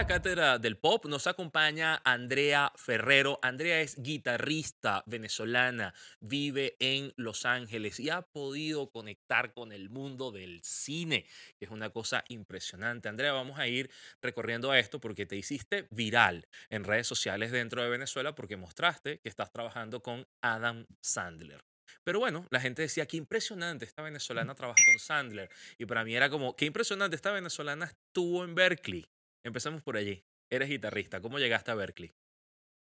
la cátedra del pop nos acompaña Andrea Ferrero. Andrea es guitarrista venezolana, vive en Los Ángeles y ha podido conectar con el mundo del cine, que es una cosa impresionante. Andrea, vamos a ir recorriendo esto porque te hiciste viral en redes sociales dentro de Venezuela porque mostraste que estás trabajando con Adam Sandler. Pero bueno, la gente decía, qué impresionante, esta venezolana trabaja con Sandler. Y para mí era como, qué impresionante, esta venezolana estuvo en Berkeley. Empecemos por allí. Eres guitarrista. ¿Cómo llegaste a Berkeley?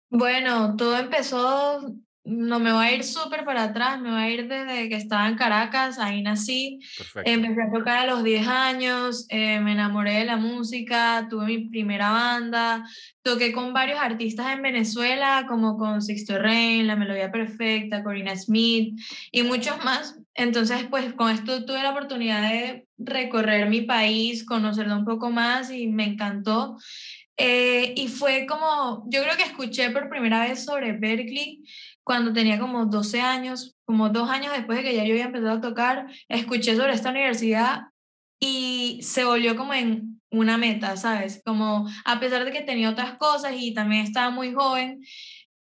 Bueno, todo empezó, no me voy a ir súper para atrás, me voy a ir desde que estaba en Caracas, ahí nací. Perfecto. Empecé a tocar a los 10 años, eh, me enamoré de la música, tuve mi primera banda, toqué con varios artistas en Venezuela, como con Sixto Rain, La Melodía Perfecta, Corina Smith y muchos más. Entonces, pues con esto tuve la oportunidad de recorrer mi país, conocerlo un poco más y me encantó. Eh, y fue como, yo creo que escuché por primera vez sobre Berkeley cuando tenía como 12 años, como dos años después de que ya yo había empezado a tocar, escuché sobre esta universidad y se volvió como en una meta, ¿sabes? Como a pesar de que tenía otras cosas y también estaba muy joven,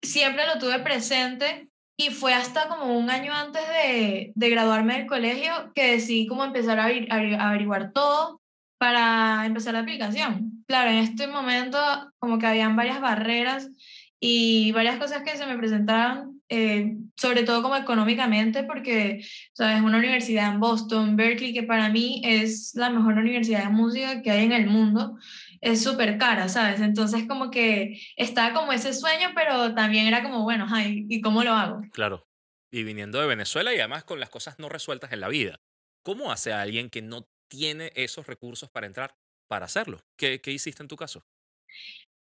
siempre lo tuve presente y fue hasta como un año antes de, de graduarme del colegio que decidí como empezar a, a averiguar todo para empezar la aplicación. Claro, en este momento como que habían varias barreras y varias cosas que se me presentaban, eh, sobre todo como económicamente, porque, sabes, una universidad en Boston, Berkeley, que para mí es la mejor universidad de música que hay en el mundo, es súper cara, ¿sabes? Entonces como que estaba como ese sueño, pero también era como, bueno, ay, ¿y cómo lo hago? Claro. Y viniendo de Venezuela y además con las cosas no resueltas en la vida. ¿Cómo hace a alguien que no tiene esos recursos para entrar, para hacerlo? ¿Qué, qué hiciste en tu caso?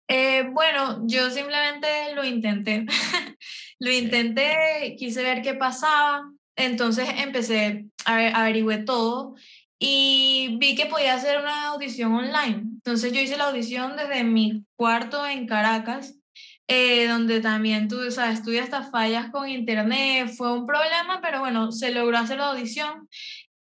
Eh, bueno, yo simplemente lo intenté. lo intenté, quise ver qué pasaba. Entonces empecé a averiguar todo y vi que podía hacer una audición online. Entonces yo hice la audición desde mi cuarto en Caracas, eh, donde también tuve, o sea, tuve hasta fallas con internet, fue un problema, pero bueno, se logró hacer la audición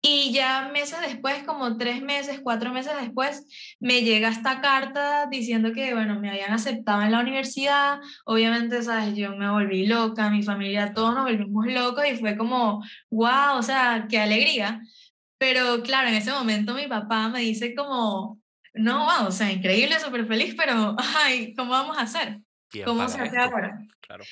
y ya meses después, como tres meses, cuatro meses después, me llega esta carta diciendo que, bueno, me habían aceptado en la universidad. Obviamente, ¿sabes? Yo me volví loca, mi familia, todos nos volvimos locos y fue como, wow, o sea, qué alegría. Pero claro, en ese momento mi papá me dice como, no, wow, o sea, increíble, súper feliz, pero, ay, ¿cómo vamos a hacer? ¿Cómo se hace ahora? Claro.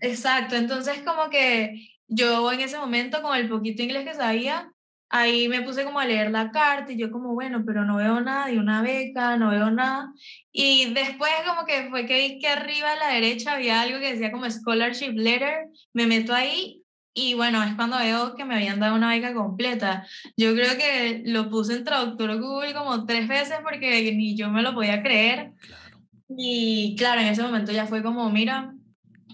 exacto, entonces como que yo en ese momento, con el poquito inglés que sabía, ahí me puse como a leer la carta y yo como, bueno, pero no veo nada de una beca, no veo nada. Y después como que fue que vi que arriba a la derecha había algo que decía como scholarship letter, me meto ahí y bueno, es cuando veo que me habían dado una beca completa. Yo creo que lo puse en traductor Google como tres veces porque ni yo me lo podía creer. Y claro, en ese momento ya fue como, mira,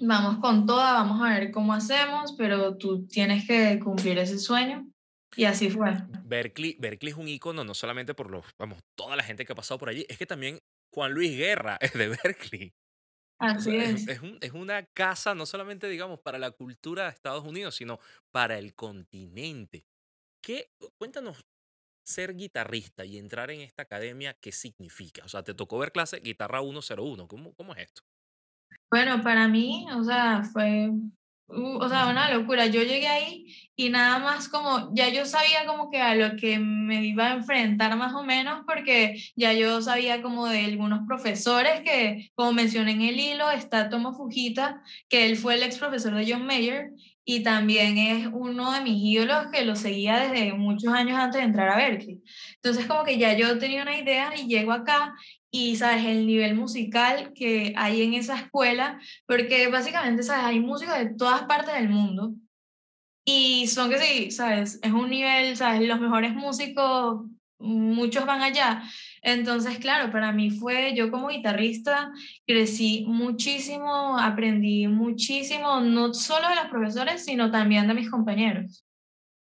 vamos con toda, vamos a ver cómo hacemos, pero tú tienes que cumplir ese sueño. Y así fue. Berkeley, Berkeley es un icono no solamente por los, vamos, toda la gente que ha pasado por allí, es que también Juan Luis Guerra es de Berkeley. Así es. Es, es, una casa no solamente, digamos, para la cultura de Estados Unidos, sino para el continente. ¿Qué, cuéntanos, ser guitarrista y entrar en esta academia, ¿qué significa? O sea, te tocó ver clase guitarra 101, ¿cómo, cómo es esto? Bueno, para mí, o sea, fue o sea, una locura. Yo llegué ahí y nada más como, ya yo sabía como que a lo que me iba a enfrentar más o menos, porque ya yo sabía como de algunos profesores que, como mencioné en el hilo, está Tomo Fujita, que él fue el ex profesor de John Mayer y también es uno de mis ídolos que lo seguía desde muchos años antes de entrar a Berkeley. Entonces como que ya yo tenía una idea y llego acá y, ¿sabes? El nivel musical que hay en esa escuela, porque básicamente, ¿sabes? Hay músicos de todas partes del mundo y son que sí, ¿sabes? Es un nivel, ¿sabes? Los mejores músicos, muchos van allá. Entonces, claro, para mí fue, yo como guitarrista crecí muchísimo, aprendí muchísimo, no solo de los profesores, sino también de mis compañeros.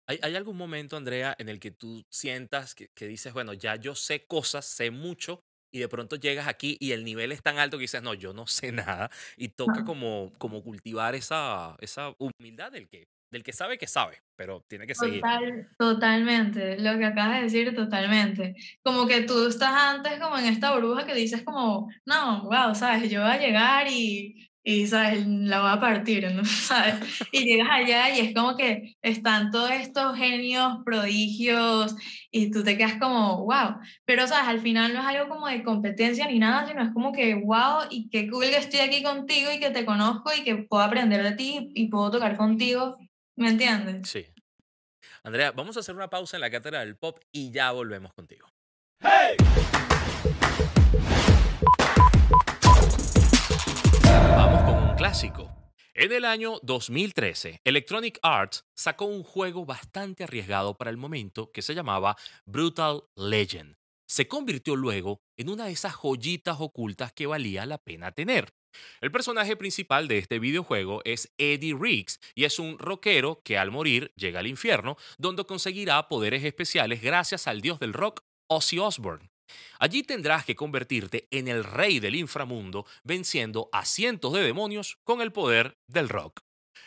¿Hay, ¿Hay, algún momento, Andrea, en el que tú sientas que, que, dices, bueno, ya yo sé cosas, sé mucho, y de pronto llegas aquí y el nivel es tan alto que dices, no, yo no sé nada, y toca como, como cultivar esa, esa humildad del que del que sabe que sabe, pero tiene que seguir. Total, totalmente, lo que acabas de decir, totalmente. Como que tú estás antes como en esta burbuja que dices como, no, wow, sabes, yo voy a llegar y y sabes, la va a partir, ¿no? ¿sabes? Y llegas allá y es como que están todos estos genios, prodigios, y tú te quedas como, wow, pero sabes, al final no es algo como de competencia ni nada, sino es como que, wow, y qué cool que estoy aquí contigo y que te conozco y que puedo aprender de ti y puedo tocar contigo, ¿me entiendes? Sí. Andrea, vamos a hacer una pausa en la cátedra del pop y ya volvemos contigo. ¡Hey! clásico. En el año 2013, Electronic Arts sacó un juego bastante arriesgado para el momento que se llamaba Brutal Legend. Se convirtió luego en una de esas joyitas ocultas que valía la pena tener. El personaje principal de este videojuego es Eddie Riggs y es un rockero que al morir llega al infierno, donde conseguirá poderes especiales gracias al dios del rock Ozzy Osbourne. Allí tendrás que convertirte en el rey del inframundo, venciendo a cientos de demonios con el poder del rock.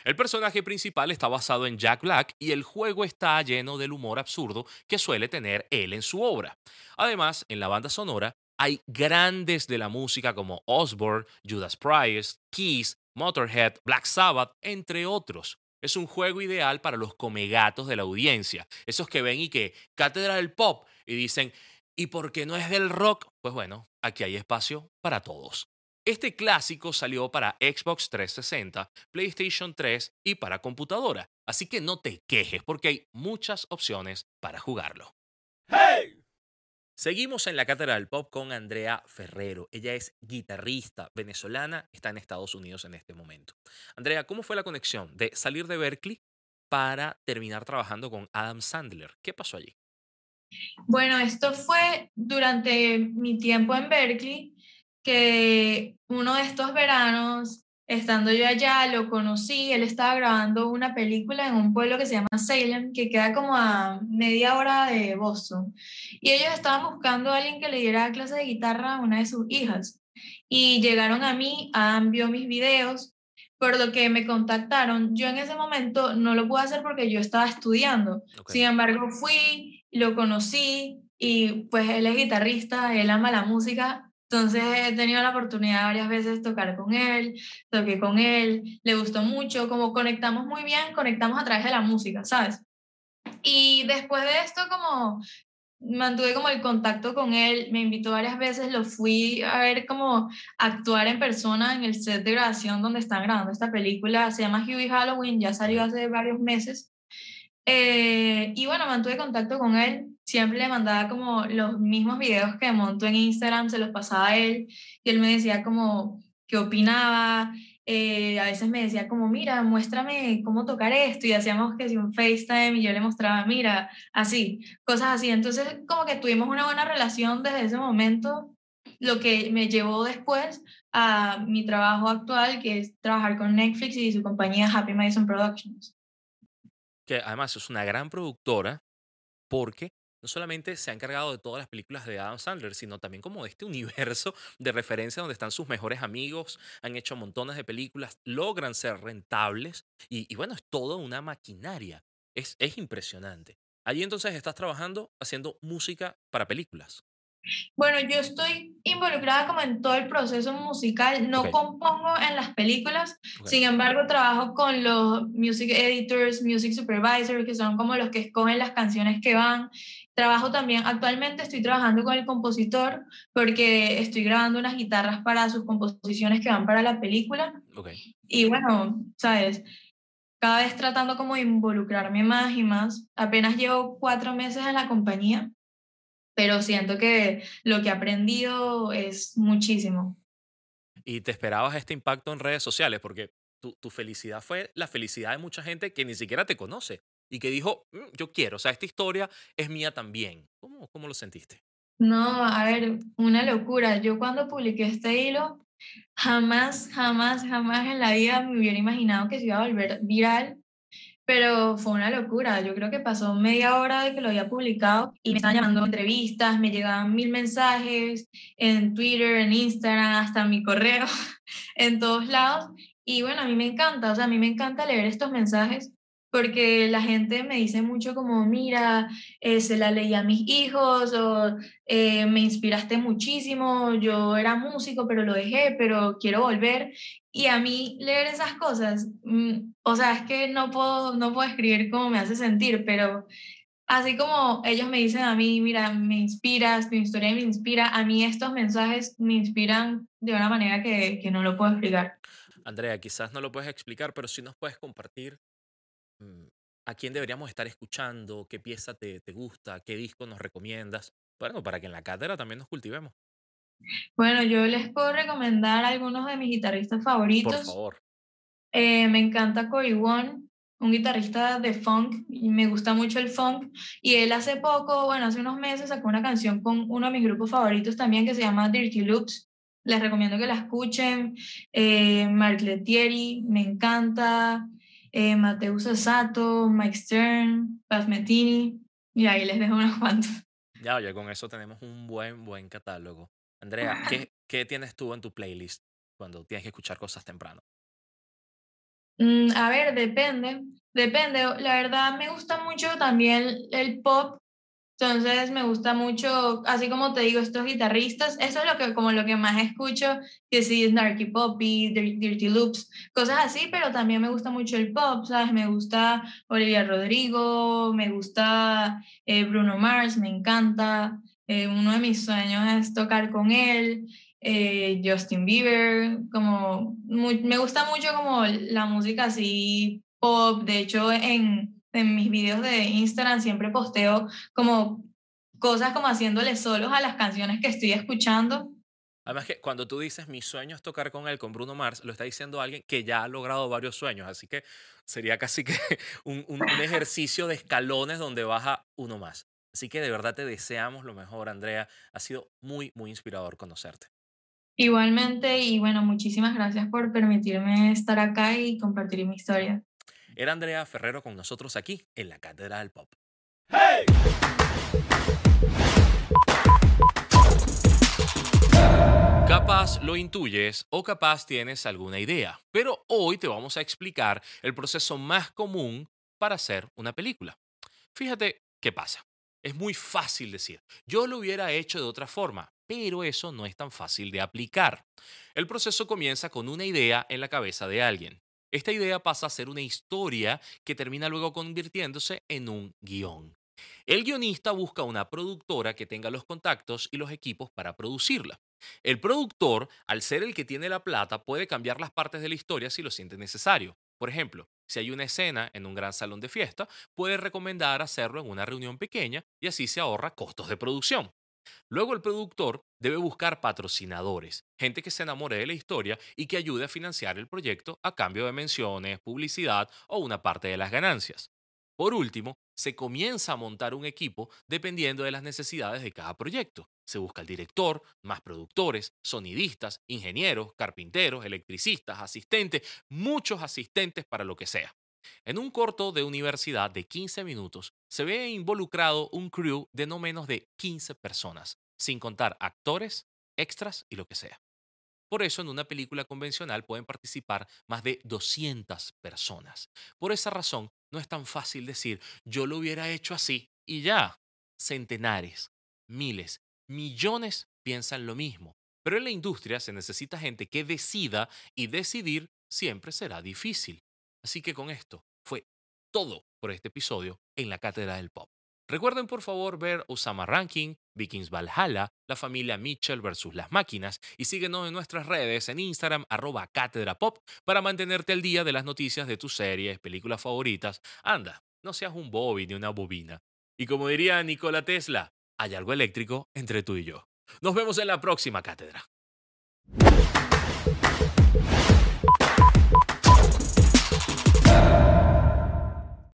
El personaje principal está basado en Jack Black y el juego está lleno del humor absurdo que suele tener él en su obra. Además, en la banda sonora hay grandes de la música como Osbourne, Judas Priest, Kiss, Motorhead, Black Sabbath, entre otros. Es un juego ideal para los comegatos de la audiencia, esos que ven y que cátedra del pop y dicen, y porque no es del rock, pues bueno, aquí hay espacio para todos. Este clásico salió para Xbox 360, PlayStation 3 y para computadora, así que no te quejes porque hay muchas opciones para jugarlo. ¡Hey! Seguimos en la cátedra del pop con Andrea Ferrero. Ella es guitarrista venezolana, está en Estados Unidos en este momento. Andrea, ¿cómo fue la conexión de salir de Berkeley para terminar trabajando con Adam Sandler? ¿Qué pasó allí? Bueno, esto fue durante mi tiempo en Berkeley, que uno de estos veranos, estando yo allá, lo conocí, él estaba grabando una película en un pueblo que se llama Salem, que queda como a media hora de Boston. Y ellos estaban buscando a alguien que le diera clase de guitarra a una de sus hijas. Y llegaron a mí, Adam vio mis videos, por lo que me contactaron. Yo en ese momento no lo pude hacer porque yo estaba estudiando. Sin embargo, fui, lo conocí y pues él es guitarrista, él ama la música, entonces he tenido la oportunidad varias veces de tocar con él, toqué con él, le gustó mucho, como conectamos muy bien, conectamos a través de la música, ¿sabes? Y después de esto como mantuve como el contacto con él, me invitó varias veces, lo fui a ver como actuar en persona en el set de grabación donde están grabando esta película, se llama Huey Halloween, ya salió hace varios meses eh, y bueno, mantuve contacto con él, siempre le mandaba como los mismos videos que monto en Instagram, se los pasaba a él y él me decía como qué opinaba, eh, a veces me decía como, mira, muéstrame cómo tocar esto y hacíamos que si un FaceTime y yo le mostraba, mira, así, cosas así. Entonces como que tuvimos una buena relación desde ese momento, lo que me llevó después a mi trabajo actual, que es trabajar con Netflix y su compañía Happy Madison Productions que además es una gran productora porque no solamente se ha encargado de todas las películas de Adam Sandler, sino también como de este universo de referencia donde están sus mejores amigos, han hecho montones de películas, logran ser rentables y, bueno, es toda una maquinaria. Es, es impresionante. Allí entonces estás trabajando haciendo música para películas. Bueno, yo estoy involucrada como en todo el proceso musical, no compongo en las películas, sin embargo trabajo con los music editors, music supervisors, que son como los que escogen las canciones que van. Trabajo también, actualmente estoy trabajando con el compositor porque estoy grabando unas guitarras para sus composiciones que van para la película. Y bueno, sabes, cada vez tratando como de involucrarme más y más. Apenas llevo cuatro meses en la compañía pero siento que lo que he aprendido es muchísimo. ¿Y te esperabas este impacto en redes sociales? Porque tu, tu felicidad fue la felicidad de mucha gente que ni siquiera te conoce y que dijo, mm, yo quiero, o sea, esta historia es mía también. ¿Cómo, ¿Cómo lo sentiste? No, a ver, una locura. Yo cuando publiqué este hilo, jamás, jamás, jamás en la vida me hubiera imaginado que se iba a volver viral pero fue una locura. Yo creo que pasó media hora de que lo había publicado y me estaban llamando entrevistas, me llegaban mil mensajes en Twitter, en Instagram, hasta mi correo, en todos lados. Y bueno, a mí me encanta, o sea, a mí me encanta leer estos mensajes porque la gente me dice mucho como, mira, eh, se la leí a mis hijos o eh, me inspiraste muchísimo, yo era músico pero lo dejé, pero quiero volver. Y a mí leer esas cosas, mm, o sea, es que no puedo, no puedo escribir cómo me hace sentir, pero así como ellos me dicen a mí, mira, me inspiras, tu historia me inspira, a mí estos mensajes me inspiran de una manera que, que no lo puedo explicar. Andrea, quizás no lo puedes explicar, pero sí nos puedes compartir mm, a quién deberíamos estar escuchando, qué pieza te, te gusta, qué disco nos recomiendas. Bueno, para que en la cátedra también nos cultivemos. Bueno, yo les puedo recomendar algunos de mis guitarristas Por favoritos. favor. Eh, me encanta Cory One, un guitarrista de funk, y me gusta mucho el funk. Y él hace poco, bueno, hace unos meses sacó una canción con uno de mis grupos favoritos también que se llama Dirty Loops. Les recomiendo que la escuchen. Eh, Mark Lettieri, me encanta. Eh, Sato, Mike Stern, Paz Metini. Y ahí les dejo unos cuantos. Ya, ya con eso tenemos un buen, buen catálogo. Andrea, ¿qué, qué tienes tú en tu playlist cuando tienes que escuchar cosas temprano? Mm, a ver, depende, depende. La verdad me gusta mucho también el pop, entonces me gusta mucho, así como te digo, estos guitarristas, eso es lo que, como lo que más escucho, que sí, Snarky Poppy, Dir- Dirty Loops, cosas así, pero también me gusta mucho el pop, ¿sabes? Me gusta Olivia Rodrigo, me gusta eh, Bruno Mars, me encanta. Eh, uno de mis sueños es tocar con él eh, Justin Bieber, como me gusta mucho como la música así pop, de hecho en, en mis videos de Instagram siempre posteo como cosas como haciéndole solos a las canciones que estoy escuchando. Además que cuando tú dices mi sueño es tocar con él, con Bruno Mars, lo está diciendo alguien que ya ha logrado varios sueños, así que sería casi que un ejercicio de escalones donde baja uno más. Así que de verdad te deseamos lo mejor, Andrea. Ha sido muy, muy inspirador conocerte. Igualmente, y bueno, muchísimas gracias por permitirme estar acá y compartir mi historia. Era Andrea Ferrero con nosotros aquí en la Cátedra del Pop. Capaz lo intuyes o capaz tienes alguna idea, pero hoy te vamos a explicar el proceso más común para hacer una película. Fíjate qué pasa. Es muy fácil decir, yo lo hubiera hecho de otra forma, pero eso no es tan fácil de aplicar. El proceso comienza con una idea en la cabeza de alguien. Esta idea pasa a ser una historia que termina luego convirtiéndose en un guion. El guionista busca una productora que tenga los contactos y los equipos para producirla. El productor, al ser el que tiene la plata, puede cambiar las partes de la historia si lo siente necesario. Por ejemplo, si hay una escena en un gran salón de fiesta, puede recomendar hacerlo en una reunión pequeña y así se ahorra costos de producción. Luego el productor debe buscar patrocinadores, gente que se enamore de la historia y que ayude a financiar el proyecto a cambio de menciones, publicidad o una parte de las ganancias. Por último, se comienza a montar un equipo dependiendo de las necesidades de cada proyecto. Se busca el director, más productores, sonidistas, ingenieros, carpinteros, electricistas, asistentes, muchos asistentes para lo que sea. En un corto de universidad de 15 minutos se ve involucrado un crew de no menos de 15 personas, sin contar actores, extras y lo que sea. Por eso en una película convencional pueden participar más de 200 personas. Por esa razón no es tan fácil decir yo lo hubiera hecho así y ya. Centenares, miles, millones piensan lo mismo. Pero en la industria se necesita gente que decida y decidir siempre será difícil. Así que con esto fue todo por este episodio en la Cátedra del Pop. Recuerden por favor ver Osama Ranking, Vikings Valhalla, la familia Mitchell versus las máquinas y síguenos en nuestras redes en Instagram arroba Cátedra Pop para mantenerte al día de las noticias de tus series, películas favoritas. Anda, no seas un Bobby ni una bobina. Y como diría Nikola Tesla, hay algo eléctrico entre tú y yo. Nos vemos en la próxima cátedra.